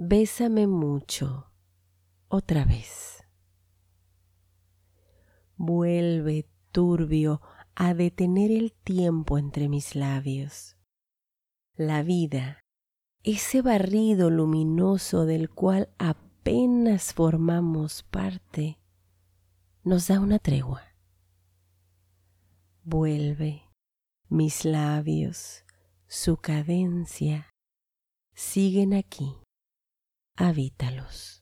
Bésame mucho otra vez. Vuelve turbio a detener el tiempo entre mis labios. La vida, ese barrido luminoso del cual apenas formamos parte, nos da una tregua. Vuelve, mis labios, su cadencia, siguen aquí, habítalos.